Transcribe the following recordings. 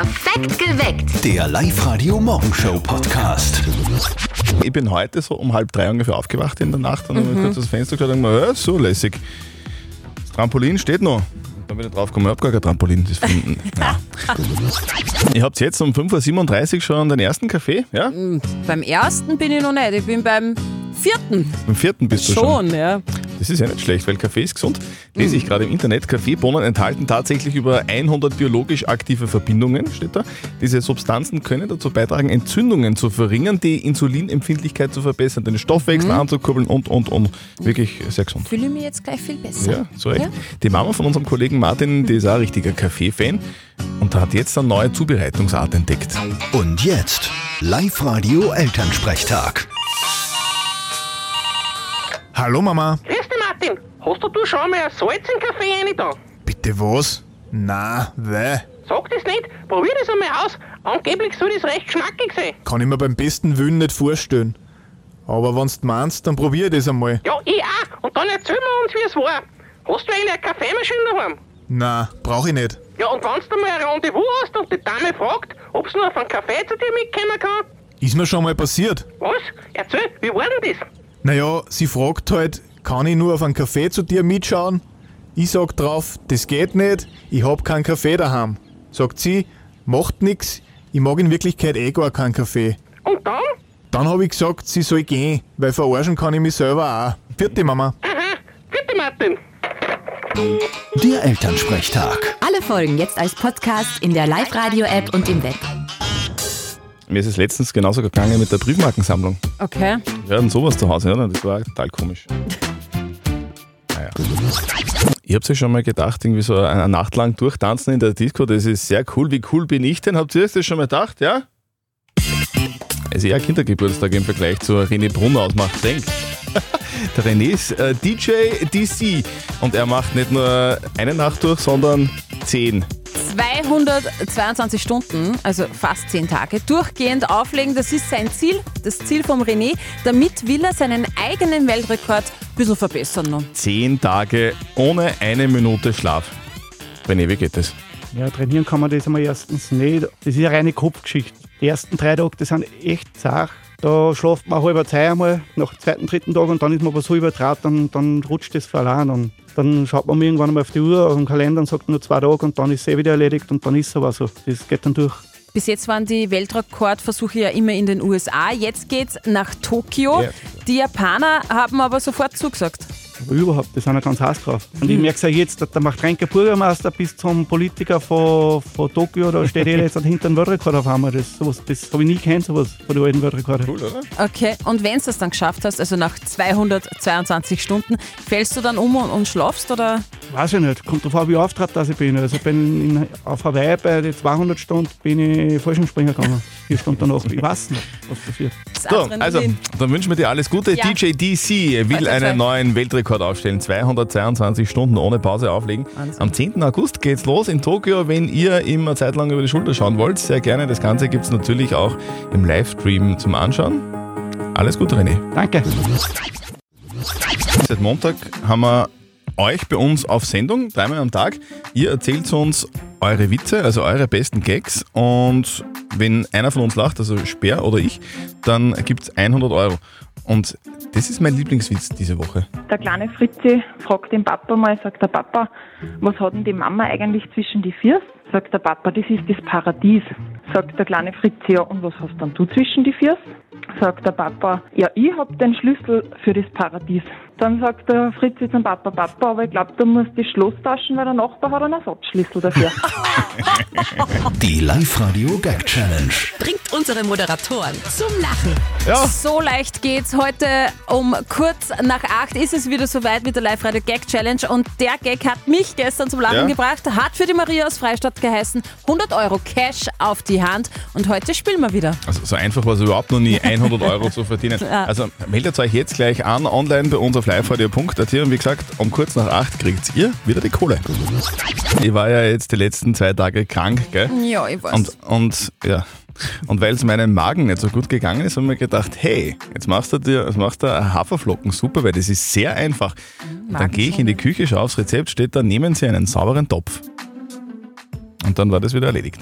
Perfekt geweckt. Der Live-Radio-Morgenshow-Podcast. Ich bin heute so um halb drei ungefähr aufgewacht in der Nacht und habe kurz das Fenster geschaut und mir, ja, so lässig. Das Trampolin steht noch. Dann bin ich drauf gekommen, ich habe gar kein Trampolin. Das von, ja. Ihr habt jetzt um 5.37 Uhr schon den ersten Kaffee, ja? Beim ersten bin ich noch nicht, ich bin beim vierten Beim vierten bist du schon. schon, ja. Das ist ja nicht schlecht, weil Kaffee ist gesund. Lese ich gerade im Internet. Kaffeebohnen enthalten tatsächlich über 100 biologisch aktive Verbindungen, steht da. Diese Substanzen können dazu beitragen, Entzündungen zu verringern, die Insulinempfindlichkeit zu verbessern, den Stoffwechsel anzukurbeln und, und, und. Wirklich sehr gesund. Fühle ich mich jetzt gleich viel besser. Ja, so recht. Ja. Die Mama von unserem Kollegen Martin, die ist auch ein richtiger Kaffee-Fan und hat jetzt eine neue Zubereitungsart entdeckt. Und jetzt Live-Radio-Elternsprechtag. Hallo Mama. Grüß Martin. Hast du, schon einmal ein Salz in den Kaffee rein da? Bitte was? Na, weh. Sag das nicht, probier das einmal aus. Angeblich soll das recht schmackig sein. Kann ich mir beim besten Willen nicht vorstellen. Aber wenn's du meinst, dann probier das einmal. Ja, ich auch. Und dann erzähl mir uns, wie es war. Hast du eigentlich eine Kaffeemaschine daheim? Na, brauch ich nicht. Ja, und wenn du mal ein Rendezvous hast und die Dame fragt, ob sie noch auf einen Kaffee zu dir mitkommen kann? Ist mir schon mal passiert. Was? Erzähl, wie war denn das? Naja, sie fragt halt, kann ich nur auf einen Kaffee zu dir mitschauen? Ich sag drauf, das geht nicht, ich hab keinen Kaffee daheim. Sagt sie, macht nix, ich mag in Wirklichkeit eh gar keinen Kaffee. Und dann? Dann hab ich gesagt, sie soll gehen, weil verarschen kann ich mich selber auch. Vierte Mama. Aha, bitte, Martin. Der Elternsprechtag. Alle Folgen jetzt als Podcast in der Live-Radio-App und im Web. Mir ist es letztens genauso gegangen mit der Briefmarkensammlung. Okay. Wir hatten sowas zu Hause, oder? Das war total komisch. Naja. Ihr habt euch schon mal gedacht, irgendwie so eine Nacht lang durchtanzen in der Disco, das ist sehr cool. Wie cool bin ich denn? Habt ihr euch das schon mal gedacht, ja? Es ist eher Kindergeburtstag im Vergleich zu René Brunner aus Macht Denk. Der René ist äh, DJ DC und er macht nicht nur eine Nacht durch, sondern zehn. 222 Stunden, also fast 10 Tage, durchgehend auflegen, das ist sein Ziel, das Ziel vom René. Damit will er seinen eigenen Weltrekord ein bisschen verbessern noch. Zehn Tage ohne eine Minute Schlaf. René, wie geht das? Ja, trainieren kann man das einmal erstens nicht. Das ist eine reine Kopfgeschichte. Die ersten drei Tage, die sind echt zart. Da schlaft man halber Zeit einmal, nach dem zweiten, dritten Tag und dann ist man aber so übertraut, dann, dann rutscht das verloren. Und dann schaut man irgendwann einmal auf die Uhr, auf den Kalender und sagt nur zwei Tage und dann ist es eh wieder erledigt und dann ist es aber so. Das geht dann durch. Bis jetzt waren die Weltrekordversuche ja immer in den USA. Jetzt geht's nach Tokio. Ja. Die Japaner haben aber sofort zugesagt. Aber überhaupt, die sind ja ganz heiß drauf. Und ich merke es ja jetzt, der Machtrenker Bürgermeister bis zum Politiker von, von Tokio, da steht jeder jetzt hinter dem Weltrekord auf einmal. Das, sowas, das habe ich nie kennt, sowas von den alten Weltrekorden. Cool, oder? Okay, und wenn du das dann geschafft hast, also nach 222 Stunden, fällst du dann um und, und schlafst oder? Weiß ich nicht, kommt drauf an, wie auftritt dass ich bin. Also ich bin in, auf Hawaii bei den 200 Stunden bin ich Fallschirmspringer gegangen. Vier Stunden danach. Ich weiß nicht, was passiert. So, also, dann wünschen wir dir alles Gute. Ja. DJ DC will einen neuen Weltrekord aufstellen. 222 Stunden ohne Pause auflegen. Wahnsinn. Am 10. August geht's los in Tokio. Wenn ihr ihm eine Zeit lang über die Schulter schauen wollt, sehr gerne. Das Ganze gibt's natürlich auch im Livestream zum Anschauen. Alles Gute, René. Danke. Seit Montag haben wir euch bei uns auf Sendung, dreimal am Tag. Ihr erzählt uns eure Witze, also eure besten Gags. Und wenn einer von uns lacht, also Speer oder ich, dann gibt's 100 Euro. Und das ist mein Lieblingswitz diese Woche. Der kleine Fritzi fragt den Papa mal, sagt der Papa, was hat denn die Mama eigentlich zwischen die Füße? Sagt der Papa, das ist das Paradies. Sagt der kleine Fritzi, ja, und was hast dann du zwischen die Füße? Sagt der Papa, ja, ich hab den Schlüssel für das Paradies. Dann sagt der Fritzi zum Papa, Papa, aber ich glaube, du musst das Schloss tauschen, weil der Nachbar hat einen Ersatzschlüssel dafür. Die Live-Radio-Gag-Challenge. Bringt unsere Moderatoren zum Lachen. Ja, So leicht geht's. Heute um kurz nach acht ist es wieder soweit mit der Live-Radio Gag Challenge und der Gag hat mich gestern zum Lachen Ja. gebracht, hat für die Maria aus Freistadt geheißen, 100 Euro Cash auf die Hand und heute spielen wir wieder. also so einfach war es überhaupt noch nie, 100 Euro zu verdienen. Ja. Also meldet euch jetzt gleich an, online bei uns auf liveradio.at und wie gesagt, um kurz nach acht kriegt ihr wieder die Kohle. Ich war ja jetzt die letzten zwei Tage krank, gell? Ja, ich weiß. Und, und ja. Und weil es meinem Magen nicht so gut gegangen ist, haben wir gedacht, hey, jetzt machst du dir, jetzt machst du Haferflocken super, weil das ist sehr einfach. Und dann gehe ich in die Küche, schaue aufs Rezept, steht da, nehmen Sie einen sauberen Topf. Und dann war das wieder erledigt.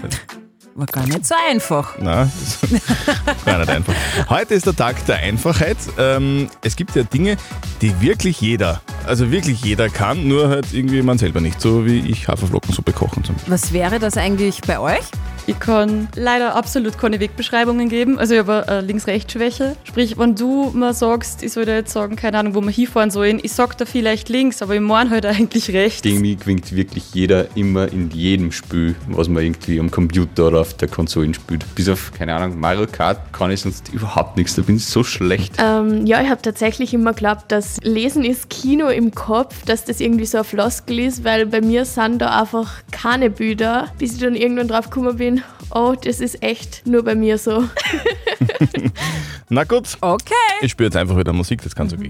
War gar nicht so einfach. Na, das war nicht einfach. Heute ist der Tag der Einfachheit. Ähm, es gibt ja Dinge, die wirklich jeder, also wirklich jeder kann, nur halt irgendwie man selber nicht. So wie ich Haferflockensuppe kochen zum Beispiel. Was wäre das eigentlich bei euch? Ich kann leider absolut keine Wegbeschreibungen geben. Also ich habe eine Links-Rechts-Schwäche. Sprich, wenn du mir sagst, ich soll dir jetzt sagen, keine Ahnung, wo wir hinfahren sollen, ich sag da vielleicht links, aber ich meine halt eigentlich rechts. Irgendwie gewinnt wirklich jeder immer in jedem Spiel, was man irgendwie am Computer oder auf der Konsole spielt. Bis auf, keine Ahnung, Mario Kart kann ich sonst überhaupt nichts. Da bin ich so schlecht. Ähm, ja, ich habe tatsächlich immer geglaubt, dass Lesen ist Kino im Kopf, dass das irgendwie so ein Floskel ist, weil bei mir sind da einfach keine Bilder, bis ich dann irgendwann drauf gekommen bin, oh, das ist echt nur bei mir so. Na gut, Okay. ich spüre jetzt einfach wieder Musik, das kann so gehen.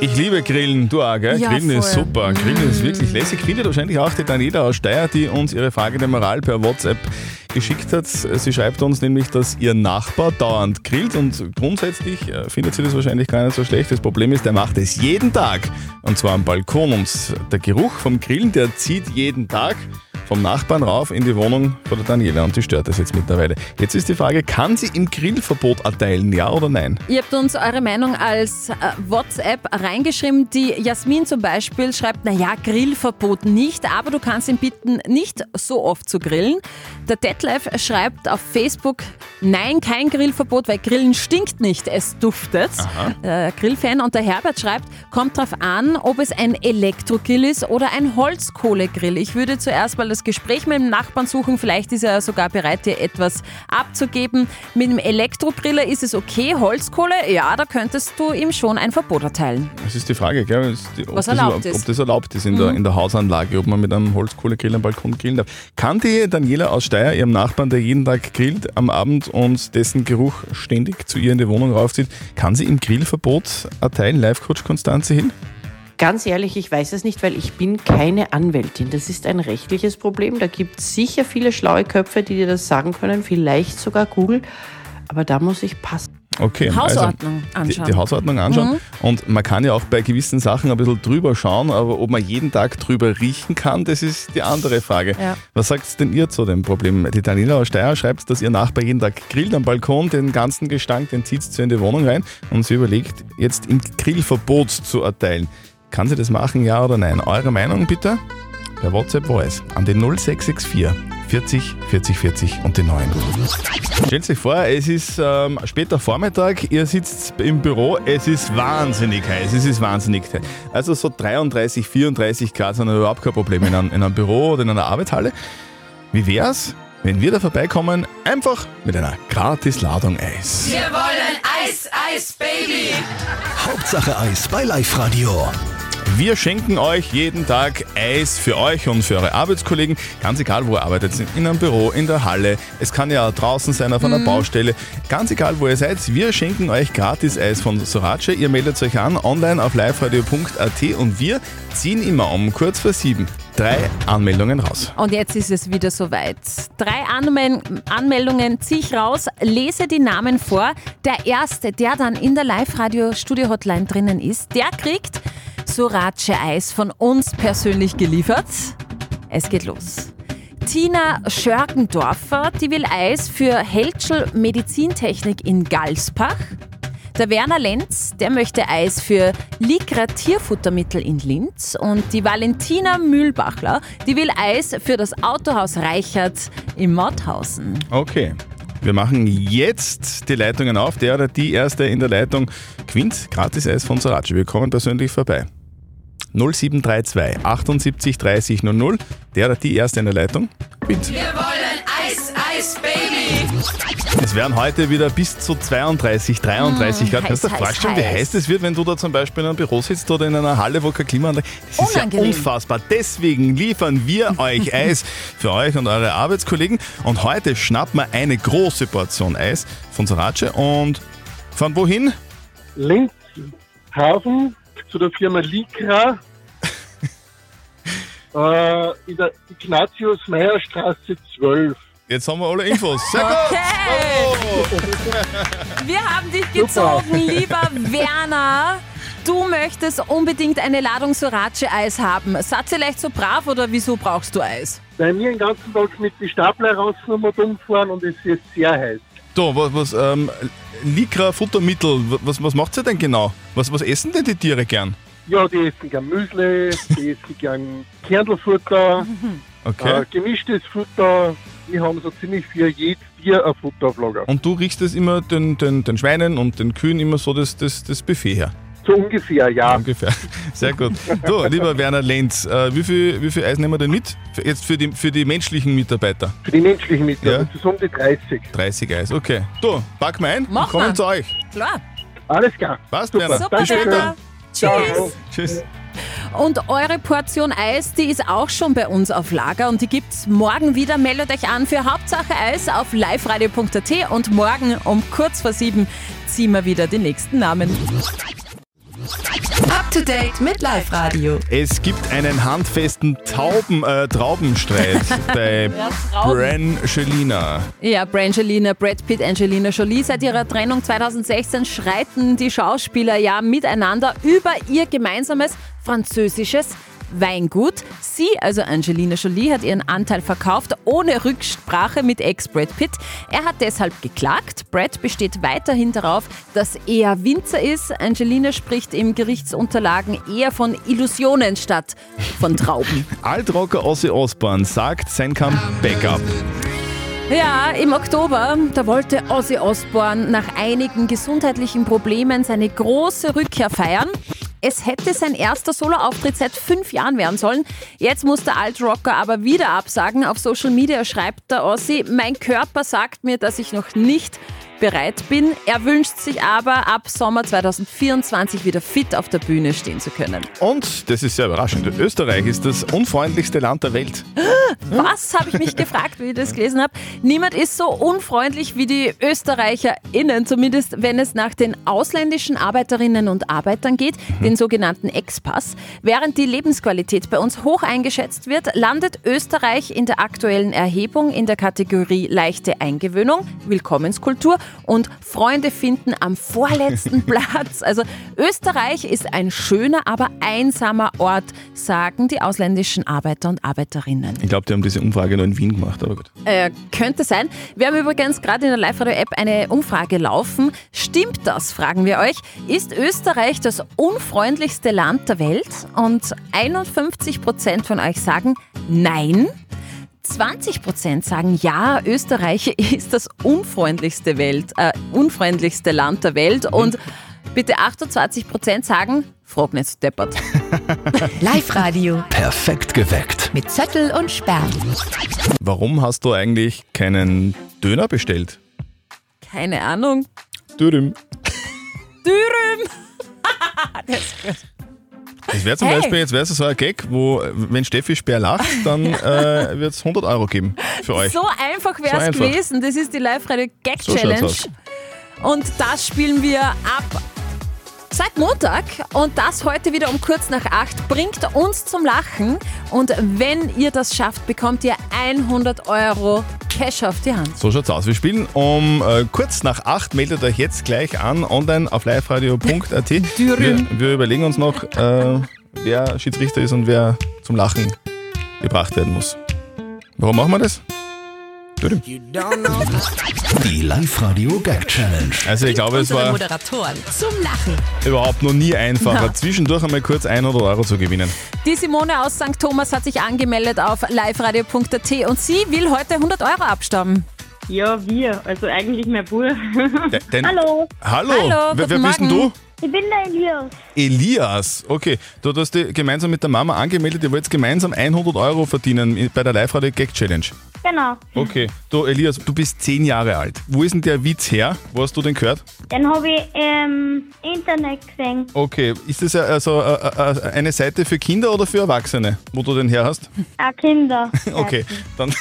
Ich liebe Grillen, du auch, gell? Ja, Grillen ist voll. super. Grillen ist wirklich lässig. Findet wahrscheinlich auch die Daniela aus Steyr, die uns ihre Frage der Moral per WhatsApp geschickt hat. Sie schreibt uns nämlich, dass ihr Nachbar dauernd grillt und grundsätzlich äh, findet sie das wahrscheinlich gar nicht so schlecht. Das Problem ist, er macht es jeden Tag und zwar am Balkon und der Geruch vom Grillen, der zieht jeden Tag vom Nachbarn rauf in die Wohnung von der Daniela und die stört das jetzt mittlerweile. Jetzt ist die Frage, kann sie ihm Grillverbot erteilen, ja oder nein? Ihr habt uns eure Meinung als äh, WhatsApp reingeschrieben. Die Jasmin zum Beispiel schreibt, naja, Grillverbot nicht, aber du kannst ihn bitten, nicht so oft zu grillen. Der Detlef schreibt auf Facebook, nein, kein Grillverbot, weil Grillen stinkt nicht, es duftet. Der Grillfan und der Herbert schreibt, kommt drauf an, ob es ein Elektrogrill ist oder ein Holzkohlegrill. Ich würde zuerst mal das Gespräch mit dem Nachbarn suchen, vielleicht ist er sogar bereit, dir etwas abzugeben. Mit dem Elektrogriller ist es okay, Holzkohle, ja, da könntest du ihm schon ein Verbot erteilen. Das ist die Frage, gell? Ob, Was das, erlaubt ist. Mhm. ob das erlaubt ist in, der, in der Hausanlage, ob man mit einem Holzkohlegrill am Balkon grillen darf. Kann die Daniela aus Steyr, ihrem Nachbarn, der jeden Tag grillt am Abend und dessen Geruch ständig zu ihr in die Wohnung raufzieht, kann sie ihm Grillverbot erteilen? Live-Coach Konstanze hin? Ganz ehrlich, ich weiß es nicht, weil ich bin keine Anwältin. Das ist ein rechtliches Problem. Da gibt es sicher viele schlaue Köpfe, die dir das sagen können, vielleicht sogar Google. Aber da muss ich passen. Okay. Hausordnung also die, anschauen. die Hausordnung anschauen. Mhm. Und man kann ja auch bei gewissen Sachen ein bisschen drüber schauen, aber ob man jeden Tag drüber riechen kann, das ist die andere Frage. Ja. Was sagt denn ihr zu dem Problem? Die Daniela aus Steyr schreibt, dass ihr Nachbar jeden Tag grillt am Balkon, den ganzen Gestank, den zieht sie in die Wohnung rein und sie überlegt, jetzt ihm Grillverbot zu erteilen. Kann sie das machen, ja oder nein? Eure Meinung bitte? Per WhatsApp Voice an den 0664 40 40 40 und die 9. Stellt euch vor, es ist ähm, später Vormittag, ihr sitzt im Büro, es ist wahnsinnig heiß, es ist wahnsinnig heiß. Also so 33, 34 Grad sind überhaupt kein Problem in einem, in einem Büro oder in einer Arbeitshalle. Wie wär's, wenn wir da vorbeikommen, einfach mit einer Gratis-Ladung Eis? Wir wollen Eis, Eis, Baby. Hauptsache Eis bei Live Radio. Wir schenken euch jeden Tag Eis für euch und für eure Arbeitskollegen. Ganz egal, wo ihr arbeitet. In einem Büro, in der Halle. Es kann ja draußen sein, auf einer Baustelle. Ganz egal, wo ihr seid. Wir schenken euch gratis Eis von Sorace. Ihr meldet euch an online auf liveradio.at und wir ziehen immer um kurz vor sieben drei Anmeldungen raus. Und jetzt ist es wieder soweit. Drei Anmel Anmeldungen ziehe ich raus, lese die Namen vor. Der erste, der dann in der Live-Radio-Studio-Hotline drinnen ist, der kriegt Sorace-Eis von uns persönlich geliefert. Es geht los. Tina Schörgendorfer, die will Eis für Heltschel Medizintechnik in Galspach. Der Werner Lenz, der möchte Eis für Likra Tierfuttermittel in Linz. Und die Valentina Mühlbachler, die will Eis für das Autohaus Reichert in Mauthausen. Okay. Wir machen jetzt die Leitungen auf. Der oder die erste in der Leitung gewinnt gratis Eis von Sorace. Wir kommen persönlich vorbei. 0732 78 30 00. Der oder die erste in der Leitung gewinnt. Wir wollen Eis, Eis, Baby. Es werden heute wieder bis zu 32, 33 Grad. heiß, Kannst du dir vorstellen, wie heiß. das wird, wenn du da zum Beispiel in einem Büro sitzt oder in einer Halle, wo kein Klimaanlage Das ist ja unfassbar. Deswegen liefern wir euch Eis für euch und eure Arbeitskollegen. Und heute schnappen wir eine große Portion Eis von Sorace und von wohin? Linkshafen zu der Firma Likra äh, in der Ignatius-Meyer-Straße 12. Jetzt haben wir alle Infos. Sehr gut. Okay. Wir haben dich gezogen, lieber Werner. du möchtest unbedingt eine Ladung Sorace-Eis haben. Seid vielleicht so brav oder wieso brauchst du Eis? Weil wir den ganzen Tag mit den Stapler raus und umfahren und es ist sehr heiß. So, was, was ähm, Lycra Futtermittel, was, was macht ihr denn genau? Was, was essen denn die Tiere gern? Ja, die essen gern Müsli, die essen gern Kernelfutter, Okay. äh, gemischtes Futter. Wir haben so ziemlich für jedes Tier ein Futter auf Lager. Und du riechst es immer den, den, den Schweinen und den Kühen immer so das, das, das Buffet her. So ungefähr, ja. Ungefähr. Sehr gut. Du, lieber Werner Lenz, äh, wie, viel, wie viel Eis nehmen wir denn mit? Für, jetzt für die, für die menschlichen Mitarbeiter. Für die menschlichen Mitarbeiter, Ja. das ist um die 30. 30 Eis, okay. Du, pack mal ein Mach und kommen mal. zu euch. Klar. Alles klar. Passt, Super. Werner. Super, Bis später. Werner. Tschüss. Tschüss. Und eure Portion Eis, die ist auch schon bei uns auf Lager und die gibt's morgen wieder. Meldet euch an für Hauptsache Eis auf liveradio.at und morgen um kurz vor sieben ziehen wir wieder die nächsten Namen. Up to date mit Live Radio. Es gibt einen handfesten Tauben, äh, Traubenstreit bei Ja. Brangelina. Ja, Brangelina, Brad Pitt, Angelina Jolie. Seit ihrer Trennung 2016 schreiten die Schauspieler ja miteinander über ihr gemeinsames französisches Weingut. Sie, also Angelina Jolie, hat ihren Anteil verkauft, ohne Rücksprache mit Ex Brad Pitt. Er hat deshalb geklagt. Brad besteht weiterhin darauf, dass er Winzer ist. Angelina spricht im Gerichtsunterlagen eher von Illusionen statt von Trauben. Altrocker Ozzy Osbourne sagt sein Comeback ab. Ja, im Oktober, da wollte Ozzy Osbourne nach einigen gesundheitlichen Problemen seine große Rückkehr feiern. Es hätte sein erster Soloauftritt seit fünf Jahren werden sollen. Jetzt muss der Altrocker aber wieder absagen. Auf Social Media schreibt der Ozzy, mein Körper sagt mir, dass ich noch nicht bereit bin. Er wünscht sich aber ab Sommer 2024 wieder fit auf der Bühne stehen zu können. Und, das ist sehr überraschend, Österreich ist das unfreundlichste Land der Welt. Was habe ich mich gefragt, wie ich das gelesen habe? Niemand ist so unfreundlich wie die ÖsterreicherInnen, zumindest wenn es nach den ausländischen Arbeiterinnen und Arbeitern geht, den sogenannten Expass. Während die Lebensqualität bei uns hoch eingeschätzt wird, landet Österreich in der aktuellen Erhebung in der Kategorie leichte Eingewöhnung, Willkommenskultur und Freunde finden am vorletzten Platz. Also Österreich ist ein schöner, aber einsamer Ort, sagen die ausländischen Arbeiter und Arbeiterinnen. Ich glaube, die haben diese Umfrage nur in Wien gemacht, aber gut. Äh, könnte sein. Wir haben übrigens gerade in der Live-Radio-App eine Umfrage laufen. Stimmt das, fragen wir euch. Ist Österreich das unfreundlichste Land der Welt? Und 51 Prozent von euch sagen Nein. 20 Prozent sagen ja, Österreich ist das unfreundlichste, Welt, äh, unfreundlichste Land der Welt. Und bitte 28 Prozent sagen, frag nicht deppert. Live Radio Perfekt geweckt. mit Zettel und Sperr. Warum hast du eigentlich keinen Döner bestellt? Keine Ahnung. Dürüm. Dürüm. das ist gut. Das wäre zum Hey. Beispiel, jetzt wäre es so ein Gag, wo, wenn Steffi Speer lacht, dann äh, wird es 100 Euro geben für euch. So einfach wäre es So gewesen. Das ist die Live-Radio Gag So. Und das spielen wir ab seit Montag. Und das heute wieder um kurz nach acht bringt uns zum Lachen. Und wenn ihr das schafft, bekommt ihr 100 Euro Cash auf die Hand. So schaut's aus. Wir spielen um äh, kurz nach acht. Meldet euch jetzt gleich an, online auf liveradio.at. wir, wir überlegen uns noch, äh, wer Schiedsrichter ist und wer zum Lachen gebracht werden muss. Warum machen wir das? Die Live-Radio Gag Challenge. Also ich glaube, es war Moderatoren zum Lachen. überhaupt noch nie einfacher, Na. zwischendurch einmal kurz 100 Euro zu gewinnen. Die Simone aus St. Thomas hat sich angemeldet auf liveradio.at und sie will heute 100 Euro abstauben. Ja, wir. Also eigentlich mein Bruder. De- denn- Hallo. Hallo, Hallo, wer, wer guten bist denn du? Morgen. Ich bin der Elias. Elias, okay. Du hast dich gemeinsam mit der Mama angemeldet, ihr wollt gemeinsam 100 Euro verdienen bei der Live-Radio Gag Challenge. Genau. Okay, du Elias, du bist 10 Jahre alt. Wo ist denn der Witz her? Wo hast du den gehört? Den habe ich im Internet gesehen. Okay, ist das also äh, äh, eine Seite für Kinder oder für Erwachsene, wo du den her hast? Auch Kinder. Okay, dann,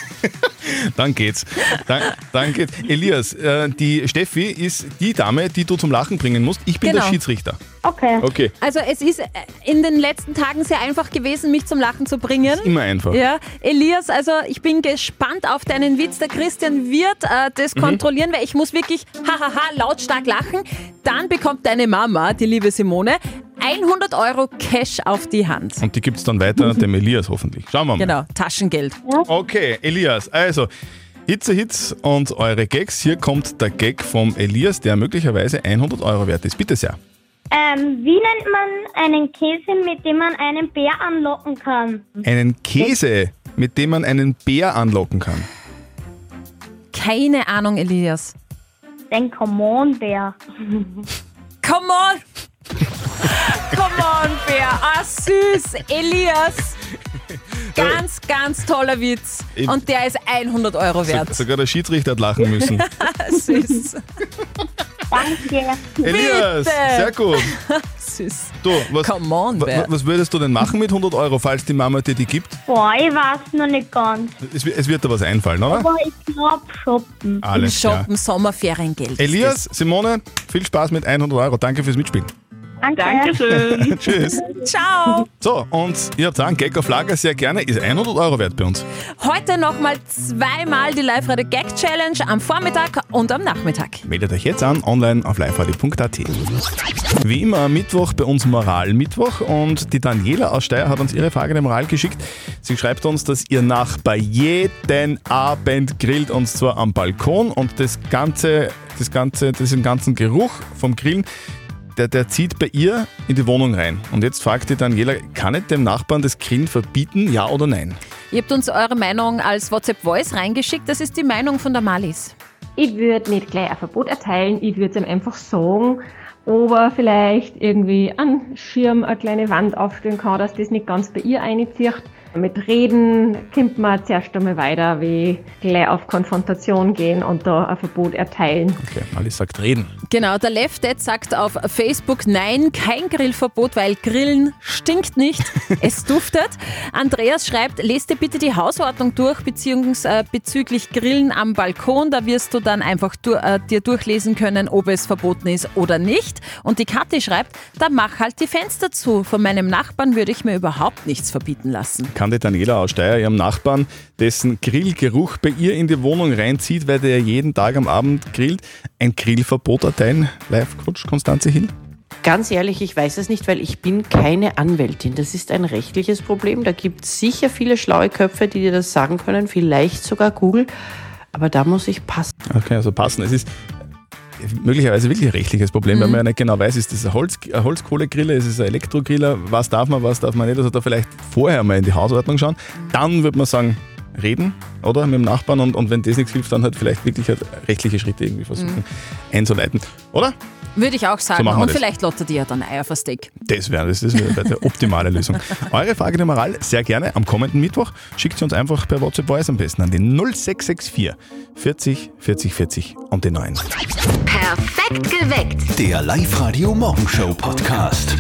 dann geht's. Dann, dann geht's. Elias, äh, die Steffi ist die Dame, die du zum Lachen bringen musst. Ich bin Genau. der Schiedsrichter. Okay. Okay, Also es ist äh, in den letzten Tagen sehr einfach gewesen, mich zum Lachen zu bringen. immer einfach. Ja, Elias, also ich bin gespannt auf deinen Witz. Der Christian wird äh, das Mhm. kontrollieren, weil ich muss wirklich hahaha lautstark lachen. Dann bekommt deine Mama, die liebe Simone, 100 Euro Cash auf die Hand. Und die gibt es dann weiter dem Elias hoffentlich. Schauen wir mal. Genau, Taschengeld. Okay, Elias, also Hitze Hits und eure Gags. Hier kommt der Gag vom Elias, der möglicherweise 100 Euro wert ist. Bitte sehr. Ähm, wie nennt man einen Käse, mit dem man einen Bär anlocken kann? Einen Käse, mit dem man einen Bär anlocken kann. Keine Ahnung, Elias. Den Come-on-Bär. Come on! Come on, Bär. Ah, süß. Elias. Ganz, ganz toller Witz. Und der ist 100 Euro So, wert. sogar der Schiedsrichter hat lachen müssen. süß. Danke. Elias, sehr gut. Süß. Du, was, Come on, wa- Bär. was würdest du denn machen mit 100 Euro, falls die Mama dir die gibt? Boah, ich weiß noch nicht ganz. Es, wi- es wird dir was einfallen, oder? Aber ich glaub shoppen. Alles klar. Shoppen, Sommerferiengeld. ist Elias, Simone, viel Spaß mit 100 Euro. Danke fürs Mitspielen. Danke. Dankeschön. Tschüss. Ciao. So, und ihr habt einen Gag auf Lager, sehr gerne. Ist 100 Euro wert bei uns. Heute nochmal zweimal die Live-Radio Gag Challenge am Vormittag und am Nachmittag. Meldet euch jetzt an, online auf liveradio.at. Wie immer am Mittwoch bei uns Moral-Mittwoch und die Daniela aus Steyr hat uns ihre Frage der Moral geschickt. Sie schreibt uns, dass ihr Nachbar jeden Abend grillt und zwar am Balkon und das ganze, das ganze, diesen ganzen Geruch vom Grillen, der, der zieht bei ihr in die Wohnung rein. Und jetzt fragt die Daniela, kann ich dem Nachbarn das Grillen verbieten, ja oder nein? Ihr habt uns eure Meinung als WhatsApp-Voice reingeschickt. Das ist die Meinung von der Malis. Ich würde nicht gleich ein Verbot erteilen, ich würde es ihm einfach sagen, ob er vielleicht irgendwie einen Schirm, eine kleine Wand aufstellen kann, dass das nicht ganz bei ihr einzieht. Mit Reden kommt man zuerst einmal weiter, wie gleich auf Konfrontation gehen und da ein Verbot erteilen. Okay, Alice sagt reden. Genau, der Lefted sagt auf Facebook, nein, kein Grillverbot, weil Grillen stinkt nicht, es duftet. Andreas schreibt, lest dir bitte die Hausordnung durch, beziehungsweise bezüglich Grillen am Balkon, da wirst du dann einfach du, äh, dir durchlesen können, ob es verboten ist oder nicht. Und die Kathi schreibt, dann mach halt die Fenster zu. Von meinem Nachbarn würde ich mir überhaupt nichts verbieten lassen. Kann die Daniela aus Steyr ihrem Nachbarn, dessen Grillgeruch bei ihr in die Wohnung reinzieht, weil der jeden Tag am Abend grillt, ein Grillverbot erteilen? Live-Coach Konstanze Hill? Ganz ehrlich, ich weiß es nicht, weil ich bin keine Anwältin. Das ist ein rechtliches Problem. Da gibt es sicher viele schlaue Köpfe, die dir das sagen können, vielleicht sogar Google. Aber da muss ich passen. Okay, also passen. Es ist möglicherweise wirklich ein rechtliches Problem, weil man ja nicht genau weiß, ist das ein, Holz, ein Holzkohlegriller, ist es ein Elektrogriller, was darf man, was darf man nicht. Also da vielleicht vorher mal in die Hausordnung schauen. Dann würde man sagen, reden, oder? Mit dem Nachbarn und, und wenn das nichts hilft, dann halt vielleicht wirklich halt rechtliche Schritte irgendwie versuchen einzuleiten. Oder? Würde ich auch sagen. wir Und das. vielleicht lottet ihr ja dann Eier Steak. Das wäre das, das wäre die optimale Lösung. Eure Frage der Moral sehr gerne am kommenden Mittwoch. Schickt sie uns einfach per WhatsApp Voice am besten an den 0664 40 40 40 und den 9. Perfekt geweckt. Der Live-Radio Morgenshow Podcast.